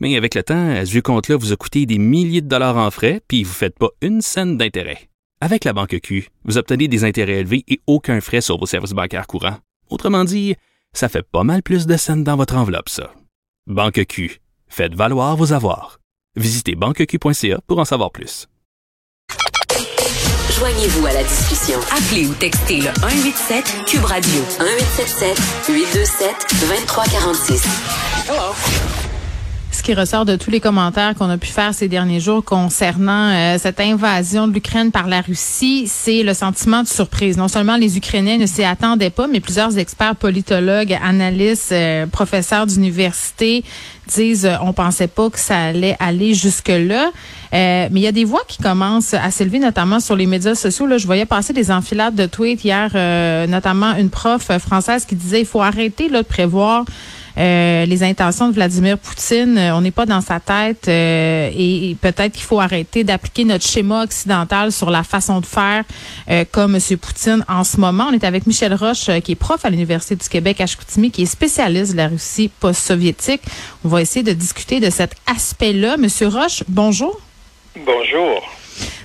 Mais avec le temps, ce vieux compte-là vous a coûté des milliers de dollars en frais, puis vous ne faites pas une scène d'intérêt. Avec la banque Q, vous obtenez des intérêts élevés et aucun frais sur vos services bancaires courants. Autrement dit, ça fait pas mal plus de scènes dans votre enveloppe, ça. Banque Q, faites valoir vos avoirs. Visitez banqueq.ca pour en savoir plus. Joignez-vous à la discussion. Appelez ou textez le 187 Cube Radio 1877 827 2346. Ce qui ressort de tous les commentaires qu'on a pu faire ces derniers jours concernant euh, cette invasion de l'Ukraine par la Russie, c'est le sentiment de surprise. Non seulement les Ukrainiens ne s'y attendaient pas, mais plusieurs experts, politologues, analystes, euh, professeurs d'université disent euh, on pensait pas que ça allait aller jusque là. mais il y a des voix qui commencent à s'élever, notamment sur les médias sociaux. Là, je voyais passer des enfilades de tweets hier, notamment une prof française qui disait il faut arrêter de prévoir euh, les intentions de Vladimir Poutine. Euh, on n'est pas dans sa tête euh, et, peut-être qu'il faut arrêter d'appliquer notre schéma occidental sur la façon de faire comme M. Poutine en ce moment. On est avec Michel Roche, qui est prof à l'Université du Québec à Chicoutimi, qui est spécialiste de la Russie post-soviétique. On va essayer de discuter de cet aspect-là. Monsieur Roche, bonjour. Bonjour.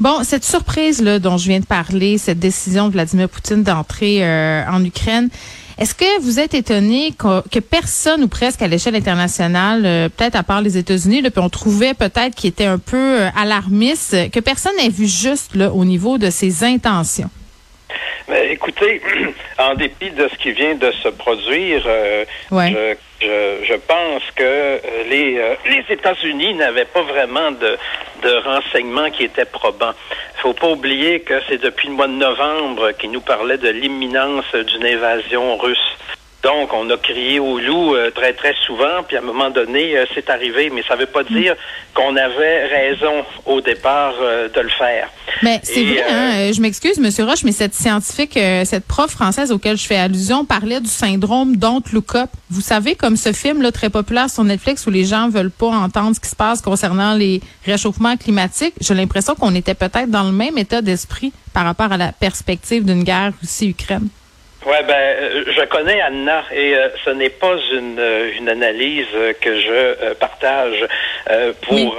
Bon, cette surprise là dont je viens de parler, cette décision de Vladimir Poutine d'entrer en Ukraine, est-ce que vous êtes étonné que, personne ou presque à l'échelle internationale, euh, peut-être à part les États-Unis, puis on trouvait peut-être qu'il était un peu euh, alarmiste, que personne n'ait vu juste là, au niveau de ses intentions? Mais écoutez, en dépit de ce qui vient de se produire, euh, je, je, pense que les, les États-Unis n'avaient pas vraiment de, renseignements qui étaient probants. Il faut pas oublier que c'est depuis le mois de novembre qu'il nous parlait de l'imminence d'une invasion russe. Donc, on a crié au loup euh, très, très souvent, puis à un moment donné, euh, c'est arrivé. Mais ça ne veut pas dire qu'on avait raison au départ euh, de le faire. Mais c'est vrai, hein, je m'excuse, Monsieur Roche, mais cette scientifique, cette prof française auquel je fais allusion, parlait du syndrome Don't Look Up. Vous savez, comme ce film là, très populaire sur Netflix où les gens veulent pas entendre ce qui se passe concernant les réchauffements climatiques, j'ai l'impression qu'on était peut-être dans le même état d'esprit par rapport à la perspective d'une guerre Russie-Ukraine. Oui, ben, euh, je connais Anna et euh, ce n'est pas une, euh, une analyse que je partage pour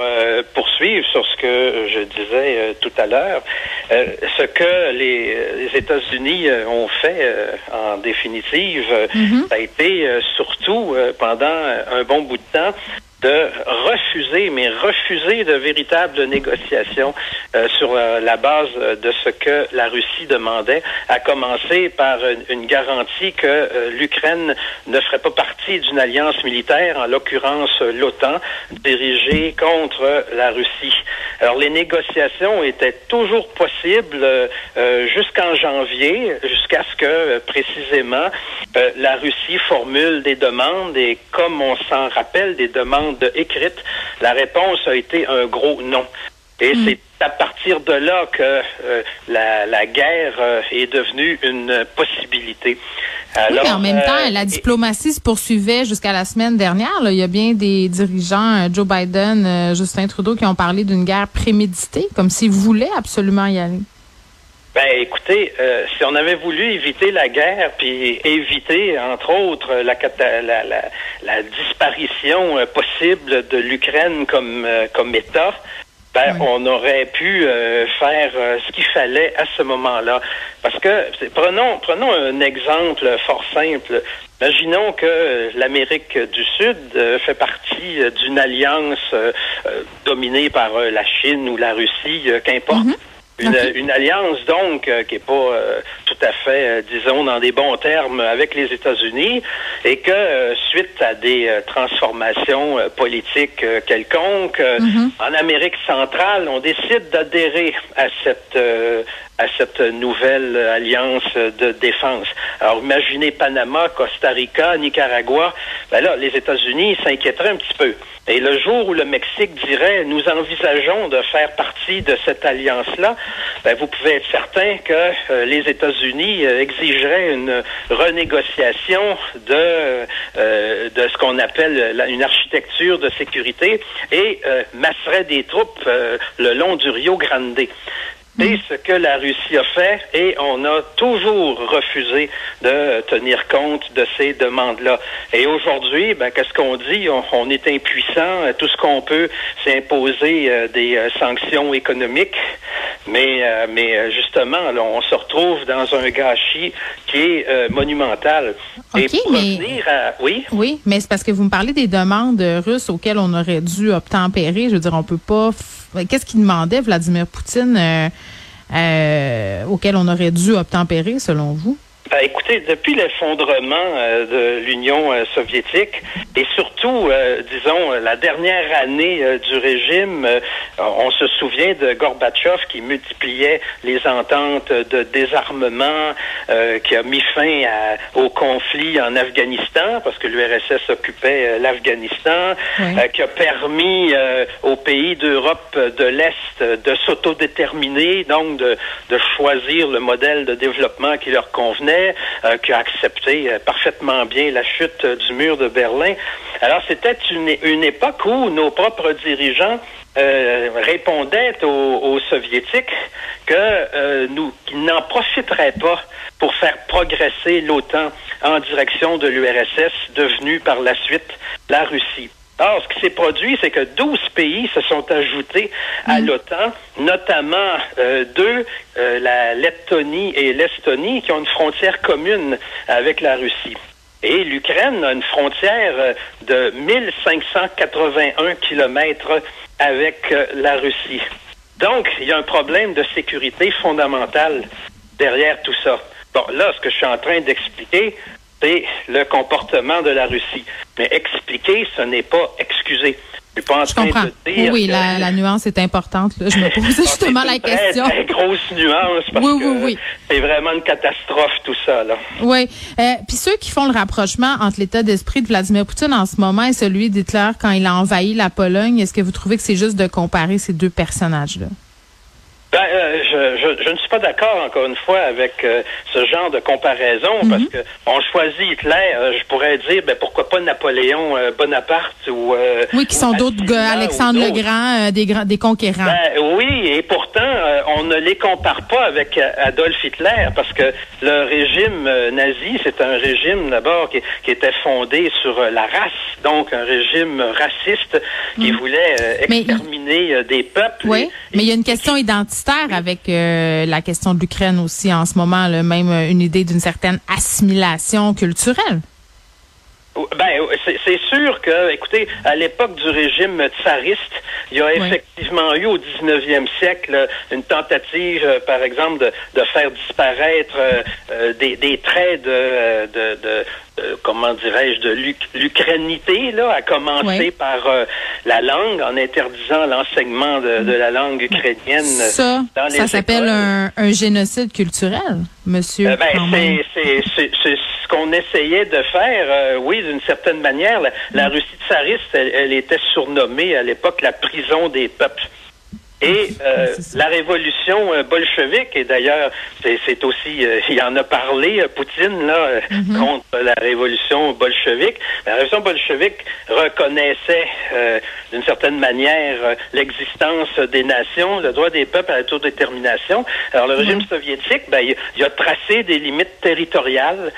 poursuivre sur ce que je disais tout à l'heure. ce que les, les États-Unis ont fait en définitive, mm-hmm. ça a été surtout pendant un bon bout de temps de refuser, mais refuser de véritables négociations euh, sur euh, la base de ce que la Russie demandait, à commencer par une, garantie que euh, l'Ukraine ne ferait pas partie d'une alliance militaire, en l'occurrence l'OTAN, dirigée contre la Russie. Alors les négociations étaient toujours possibles jusqu'en janvier, jusqu'à ce que précisément la Russie formule des demandes et comme on s'en rappelle, des demandes écrite, la réponse a été un gros non. Et hmm. c'est à partir de là que euh, la, guerre euh, est devenue une possibilité. oui, mais en même temps, euh, la diplomatie se poursuivait jusqu'à la semaine dernière. Il y a bien des dirigeants, Joe Biden, Justin Trudeau, qui ont parlé d'une guerre préméditée, comme s'ils voulaient absolument y aller. Ben, écoutez, euh, si on avait voulu éviter la guerre, puis éviter, entre autres, la, la, la, la disparition euh, possible de l'Ukraine comme, euh, comme État, ben, on aurait pu faire ce qu'il fallait à ce moment-là. Parce que, prenons, prenons un exemple fort simple. Imaginons que l'Amérique du Sud fait partie d'une alliance dominée par la Chine ou la Russie, qu'importe. Mm-hmm. Une, alliance, donc, euh, qui n'est pas euh, tout à fait, euh, disons, dans des bons termes avec les États-Unis, et que, suite à des transformations politiques quelconques, mm-hmm. en Amérique centrale, on décide d'adhérer à cette à cette nouvelle alliance de défense. Alors, imaginez Panama, Costa Rica, Nicaragua. Ben là, les États-Unis s'inquiéteraient un petit peu. Et le jour où le Mexique dirait nous envisageons de faire partie de cette alliance-là, ben, vous pouvez être certain que euh, les États-Unis euh, exigeraient une renégociation de, euh, de ce qu'on appelle une architecture de sécurité et masseraient des troupes le long du Rio Grande. C'est ce que la Russie a fait et on a toujours refusé de tenir compte de ces demandes-là. Et aujourd'hui, ben, qu'est-ce qu'on dit? On, est impuissant. Tout ce qu'on peut, c'est imposer euh, des euh, sanctions économiques. Mais, euh, mais justement, là, on se retrouve dans un gâchis qui est monumental. et pour mais... à... Oui? Oui, mais c'est parce que vous me parlez des demandes russes auxquelles on aurait dû obtempérer. Je veux dire, on peut pas Qu'est-ce qu'il demandait, Vladimir Poutine, euh, euh, auquel on aurait dû obtempérer, selon vous? Ben, écoutez, depuis l'effondrement euh, de l'Union euh, soviétique et surtout, euh, disons, la dernière année du régime, on se souvient de Gorbatchev qui multipliait les ententes de désarmement, qui a mis fin au conflit en Afghanistan parce que l'URSS occupait l'Afghanistan, qui a permis aux pays d'Europe de l'Est de s'autodéterminer, donc de, de choisir le modèle de développement qui leur convenait euh, qui a accepté euh, parfaitement bien la chute du mur de Berlin. Alors c'était une, époque où nos propres dirigeants euh, répondaient aux, soviétiques que nous qu'ils n'en profiteraient pas pour faire progresser l'OTAN en direction de l'URSS, devenue par la suite la Russie. Or, ce qui s'est produit, c'est que 12 pays se sont ajoutés à mm. l'OTAN, notamment euh, deux, euh, la Lettonie et l'Estonie, qui ont une frontière commune avec la Russie. Et l'Ukraine a une frontière euh, de 1581 kilomètres avec la Russie. Donc, il y a un problème de sécurité fondamentale derrière tout ça. Bon, là, ce que je suis en train d'expliquer, c'est le comportement de la Russie. Mais expliquer, ce n'est pas excuser. Je, pas en train comprends. De dire oui, la, la, nuance est importante. Je me pose justement la question. Très grosse nuance parce oui, oui, oui. c'est vraiment une catastrophe tout ça. Là. Oui. Euh, Puis ceux qui font le rapprochement entre l'état d'esprit de Vladimir Poutine en ce moment et celui d'Hitler quand il a envahi la Pologne, est-ce que vous trouvez que c'est juste de comparer ces deux personnages-là? Ben, euh, je, je, je, ne suis pas d'accord, encore une fois, avec euh, ce genre de comparaison, mhm. parce que on choisit Hitler, euh, je pourrais dire, ben, pourquoi pas Napoléon Bonaparte ou... oui, qui sont d'autres Alexandre le Grand, des, des conquérants. Ben, oui, et pourtant, on ne les compare pas avec Adolf Hitler, parce que le régime nazi, c'est un régime, d'abord, qui, qui, était fondé sur la race, donc un régime raciste qui mhm. voulait exterminer des peuples. Oui, mais il y a une question identitaire avec euh, la question de l'Ukraine aussi en ce moment, même euh, une idée d'une certaine assimilation culturelle. Ben, c'est sûr que, écoutez, à l'époque du régime tsariste, il y a effectivement eu au 19e siècle une tentative, euh, par exemple, de, de faire disparaître des, des, traits de, de, de euh, comment dirais-je, de l'ukrainité, là, à commencer par euh, la langue, en interdisant l'enseignement de, la langue ukrainienne ça, Ça s'appelle un, génocide culturel, monsieur. Euh, ben, c'est ce qu'on essayait de faire, oui, d'une certaine manière. La. Russie tsariste, elle était surnommée à l'époque la prison des peuples. Et euh, la révolution euh, bolchevique, et d'ailleurs, c'est aussi, euh, il en a parlé, Poutine, là, mhm. contre la révolution bolchevique. La révolution bolchevique reconnaissait, d'une certaine manière, l'existence des nations, le droit des peuples à la détermination. Alors, le régime soviétique, ben, il, a tracé des limites territoriales.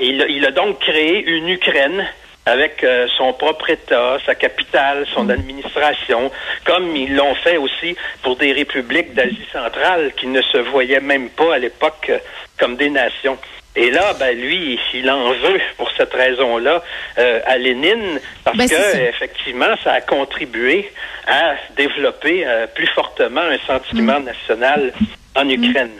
il, il a donc créé une Ukraine avec euh, son propre État, sa capitale, son mm. administration, comme ils l'ont fait aussi pour des républiques d'Asie centrale qui ne se voyaient même pas à l'époque euh, comme des nations. Et là, ben lui, il en veut pour cette raison-là euh, à Lénine parce ben, que effectivement, ça a contribué à développer plus fortement un sentiment mm. national en Ukraine.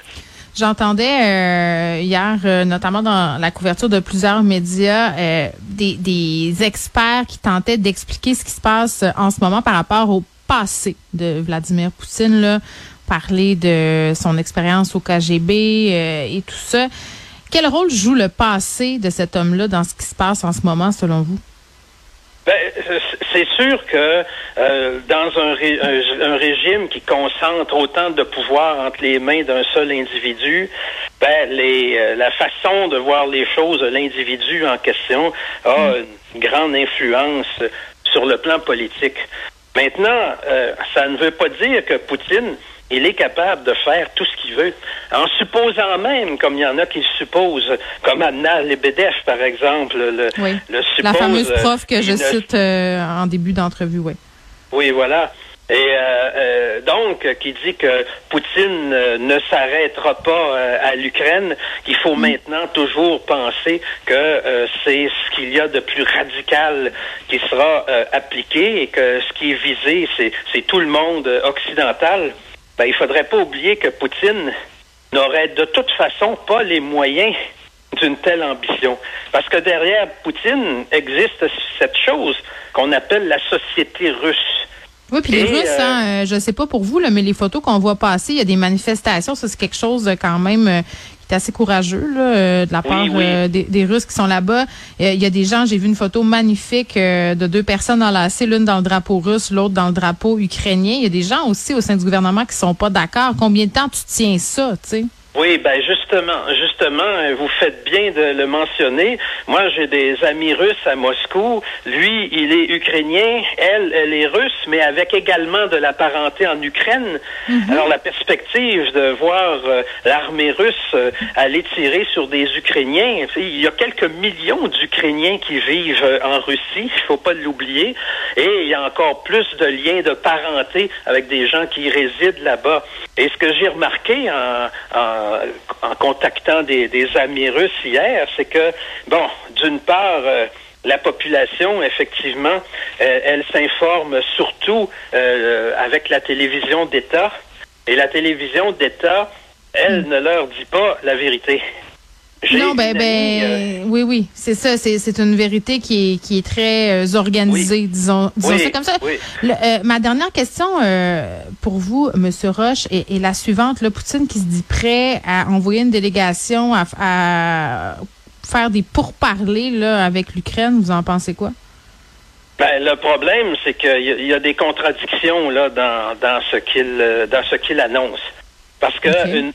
J'entendais euh, hier, euh, notamment dans la couverture de plusieurs médias, euh, des, des, experts qui tentaient d'expliquer ce qui se passe en ce moment par rapport au passé de Vladimir Poutine, là, parler de son expérience au KGB et tout ça. Quel rôle joue le passé de cet homme-là dans ce qui se passe en ce moment, selon vous? Ben, c'est sûr que euh, dans un, un, régime qui concentre autant de pouvoir entre les mains d'un seul individu, ben, les, euh, la façon de voir les choses de l'individu en question a mm. une grande influence sur le plan politique. Maintenant, euh, ça ne veut pas dire que Poutine il est capable de faire tout ce qu'il veut, en supposant même, comme il y en a qui supposent, comme Anna Lebedev, par exemple, le, oui. La fameuse prof que je cite euh, en début d'entrevue, oui. Oui, voilà. Et euh, euh, donc, qui dit que Poutine ne s'arrêtera pas à l'Ukraine, qu'il faut mm. maintenant toujours penser que c'est ce qu'il y a de plus radical qui sera appliqué et que ce qui est visé, c'est tout le monde occidental ben, il faudrait pas oublier que Poutine n'aurait de toute façon pas les moyens d'une telle ambition. Parce que derrière Poutine existe cette chose qu'on appelle la société russe. Oui, puis les Russes, hein, euh, euh, je ne sais pas pour vous, là, mais les photos qu'on voit passer, il y a des manifestations, ça c'est quelque chose quand même euh, qui est assez courageux là, de la part des, Russes qui sont là-bas. Il y a des gens, j'ai vu une photo magnifique de deux personnes enlacées, l'une dans le drapeau russe, l'autre dans le drapeau ukrainien. Il y a des gens aussi au sein du gouvernement qui sont pas d'accord. Combien de temps tu tiens ça, tu sais? Oui, ben justement, justement, vous faites bien de le mentionner. Moi, j'ai des amis russes à Moscou. Lui, il est ukrainien, elle, elle est russe, mais avec également de la parenté en Ukraine. Mhm. Alors la perspective de voir euh, l'armée russe euh, aller tirer sur des Ukrainiens, il y a quelques millions d'Ukrainiens qui vivent euh, en Russie, il faut pas l'oublier, et il y a encore plus de liens de parenté avec des gens qui résident là-bas. Et ce que j'ai remarqué en, en, contactant des, amis russes hier, c'est que, bon, d'une part, euh, la population, effectivement, euh, elle s'informe surtout euh, avec la télévision d'État. Et la télévision d'État, elle hmm. ne leur dit pas la vérité. Non, ben, ben euh, oui, oui, c'est ça. C'est une vérité qui est, qui est très euh, organisée, disons, disons ça comme ça. Euh, ma dernière question pour vous, Monsieur Roche, est, la suivante. Le Poutine qui se dit prêt à envoyer une délégation à, faire des pourparlers là, avec l'Ukraine, vous en pensez quoi? Ben, le problème, c'est qu'il y, y, a des contradictions là dans, dans ce qu'il dans ce qu'il annonce. Parce que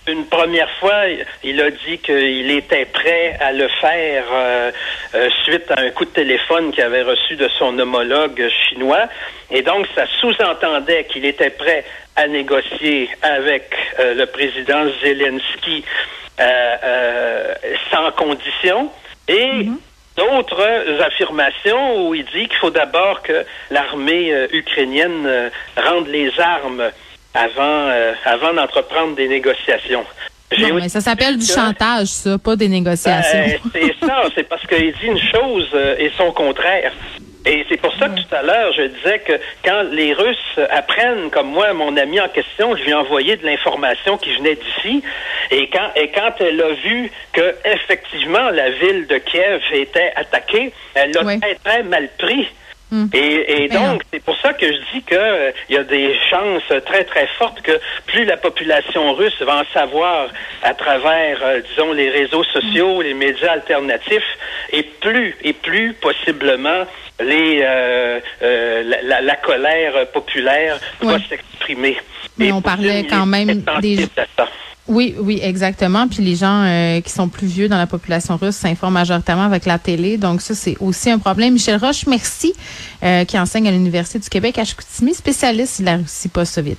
une, première fois, il a dit qu'il était prêt à le faire euh, euh, suite à un coup de téléphone qu'il avait reçu de son homologue chinois. Et donc, ça sous-entendait qu'il était prêt à négocier avec euh, le président Zelensky sans condition. Et mm-hmm. d'autres affirmations où il dit qu'il faut d'abord que l'armée ukrainienne rende les armes avant, euh, avant d'entreprendre des négociations. Non, mais ça s'appelle du chantage, ça, pas des négociations. Ben, c'est ça, c'est parce qu'il dit une chose euh, et son contraire. Et c'est pour ça que tout à l'heure, je disais que quand les Russes apprennent, comme moi, mon ami en question, je lui ai envoyé de l'information qui venait d'ici, et quand, et quand elle a vu que effectivement la ville de Kiev était attaquée, elle l'a très, très mal pris. Hmm. Et, donc, c'est pour ça que je dis qu'il euh, y a des chances très, très fortes que plus la population russe va en savoir à travers, euh, disons, les réseaux sociaux, hmm. les médias alternatifs, et plus, et plus possiblement, les, euh, la, colère populaire va s'exprimer. Mais on parlait quand même des... Oui, oui, exactement. Puis les gens euh, qui sont plus vieux dans la population russe s'informent majoritairement avec la télé. Donc ça, c'est aussi un problème. Michel Roche, merci, euh, qui enseigne à l'Université du Québec à Chicoutimi, spécialiste de la Russie post-soviétique.